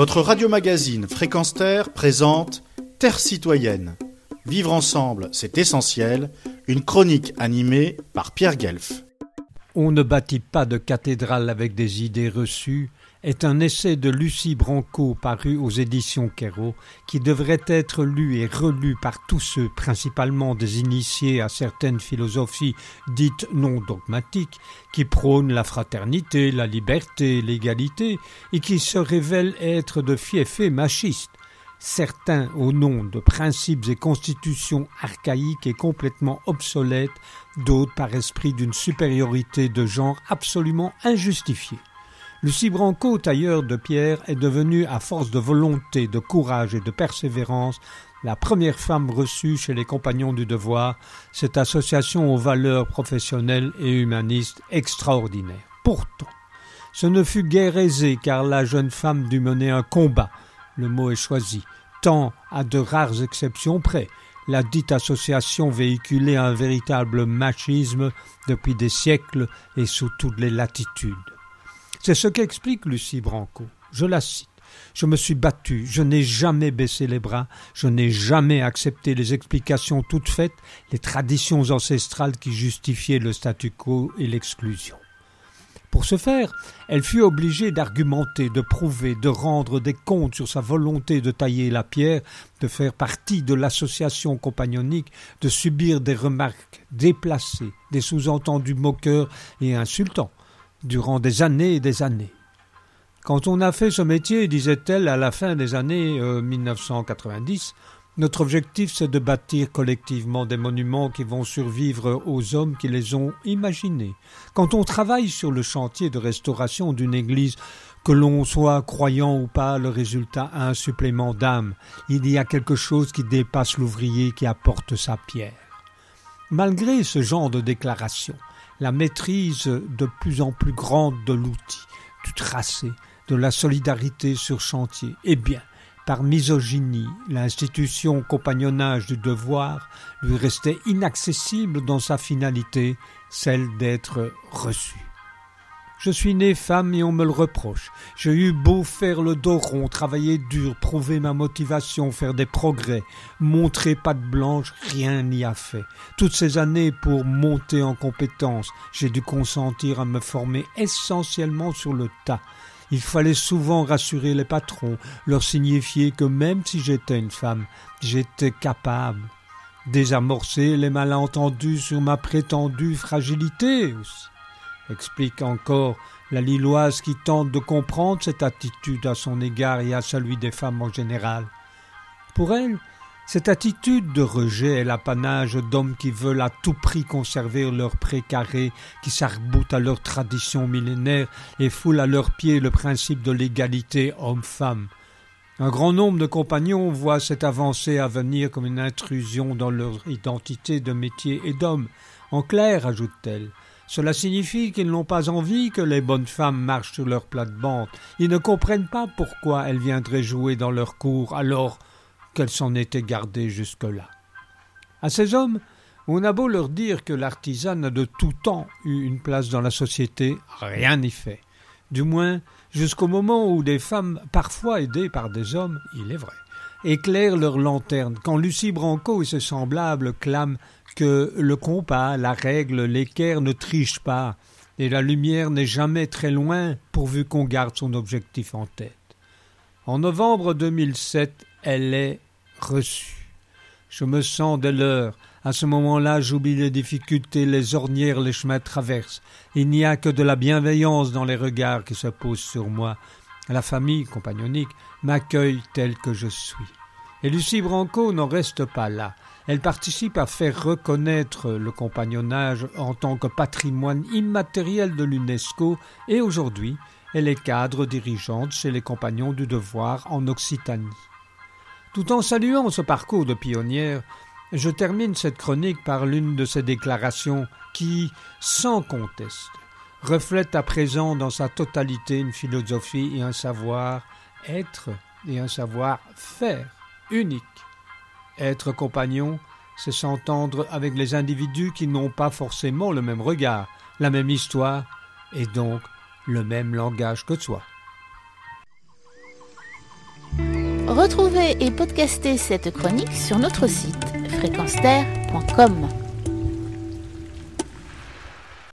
Votre radio-magazine Fréquence Terre présente Terre citoyenne. Vivre ensemble, c'est essentiel. Une chronique animée par Pierre Guelf. On ne bâtit pas de cathédrale avec des idées reçues est un essai de Lucie Branco paru aux éditions Quérault qui devrait être lu et relu par tous ceux, principalement des initiés à certaines philosophies dites non dogmatiques, qui prônent la fraternité, la liberté, l'égalité et qui se révèlent être de fiefés machistes certains au nom de principes et constitutions archaïques et complètement obsolètes, d'autres par esprit d'une supériorité de genre absolument injustifiée. Lucie Branco, tailleur de pierre, est devenue, à force de volonté, de courage et de persévérance, la première femme reçue chez les Compagnons du Devoir, cette association aux valeurs professionnelles et humanistes extraordinaires. Pourtant, ce ne fut guère aisé car la jeune femme dut mener un combat, le mot est choisi, tant à de rares exceptions près, la dite association véhiculait un véritable machisme depuis des siècles et sous toutes les latitudes. C'est ce qu'explique Lucie Branco. Je la cite. Je me suis battu, je n'ai jamais baissé les bras, je n'ai jamais accepté les explications toutes faites, les traditions ancestrales qui justifiaient le statu quo et l'exclusion. Pour ce faire, elle fut obligée d'argumenter, de prouver, de rendre des comptes sur sa volonté de tailler la pierre, de faire partie de l'association compagnonique, de subir des remarques déplacées, des sous-entendus moqueurs et insultants, durant des années et des années. Quand on a fait ce métier, disait-elle à la fin des années 1990, euh, notre objectif, c'est de bâtir collectivement des monuments qui vont survivre aux hommes qui les ont imaginés. Quand on travaille sur le chantier de restauration d'une église, que l'on soit croyant ou pas, le résultat a un supplément d'âme. Il y a quelque chose qui dépasse l'ouvrier qui apporte sa pierre. Malgré ce genre de déclaration, la maîtrise de plus en plus grande de l'outil, du tracé, de la solidarité sur chantier, eh bien, par misogynie, l'institution compagnonnage du devoir lui restait inaccessible dans sa finalité, celle d'être reçue. Je suis né femme et on me le reproche. J'ai eu beau faire le dos rond, travailler dur, prouver ma motivation, faire des progrès, montrer patte blanche, rien n'y a fait. Toutes ces années pour monter en compétence, j'ai dû consentir à me former essentiellement sur le tas. Il fallait souvent rassurer les patrons, leur signifier que même si j'étais une femme, j'étais capable. Désamorcer les malentendus sur ma prétendue fragilité aussi. Explique encore la Lilloise qui tente de comprendre cette attitude à son égard et à celui des femmes en général. Pour elle, cette attitude de rejet est l'apanage d'hommes qui veulent à tout prix conserver leur précaré, qui s'arc-boutent à leur tradition millénaire et foulent à leurs pieds le principe de l'égalité homme-femme. Un grand nombre de compagnons voient cette avancée à venir comme une intrusion dans leur identité de métier et d'homme. En clair, ajoute-t-elle, cela signifie qu'ils n'ont pas envie que les bonnes femmes marchent sur leur plate-bande. Ils ne comprennent pas pourquoi elles viendraient jouer dans leur cour alors qu'elle s'en était gardée jusque-là. À ces hommes, on a beau leur dire que l'artisan a de tout temps eu une place dans la société, rien n'y fait. Du moins, jusqu'au moment où des femmes, parfois aidées par des hommes, il est vrai, éclairent leurs lanternes, quand Lucie Branco et ses semblables clament que le compas, la règle, l'équerre ne trichent pas, et la lumière n'est jamais très loin pourvu qu'on garde son objectif en tête. En novembre 2007, elle est reçue. Je me sens de l'heure. À ce moment-là, j'oublie les difficultés, les ornières, les chemins traversent. Il n'y a que de la bienveillance dans les regards qui se posent sur moi. La famille compagnonique m'accueille tel que je suis. Et Lucie Branco n'en reste pas là. Elle participe à faire reconnaître le compagnonnage en tant que patrimoine immatériel de l'UNESCO et aujourd'hui, elle est cadre dirigeante chez les Compagnons du Devoir en Occitanie. Tout en saluant ce parcours de pionnière, je termine cette chronique par l'une de ces déclarations qui, sans conteste, reflète à présent dans sa totalité une philosophie et un savoir être et un savoir faire unique. Être compagnon, c'est s'entendre avec les individus qui n'ont pas forcément le même regard, la même histoire et donc le même langage que toi. Retrouvez et podcastez cette chronique sur notre site fréquenceterre.com.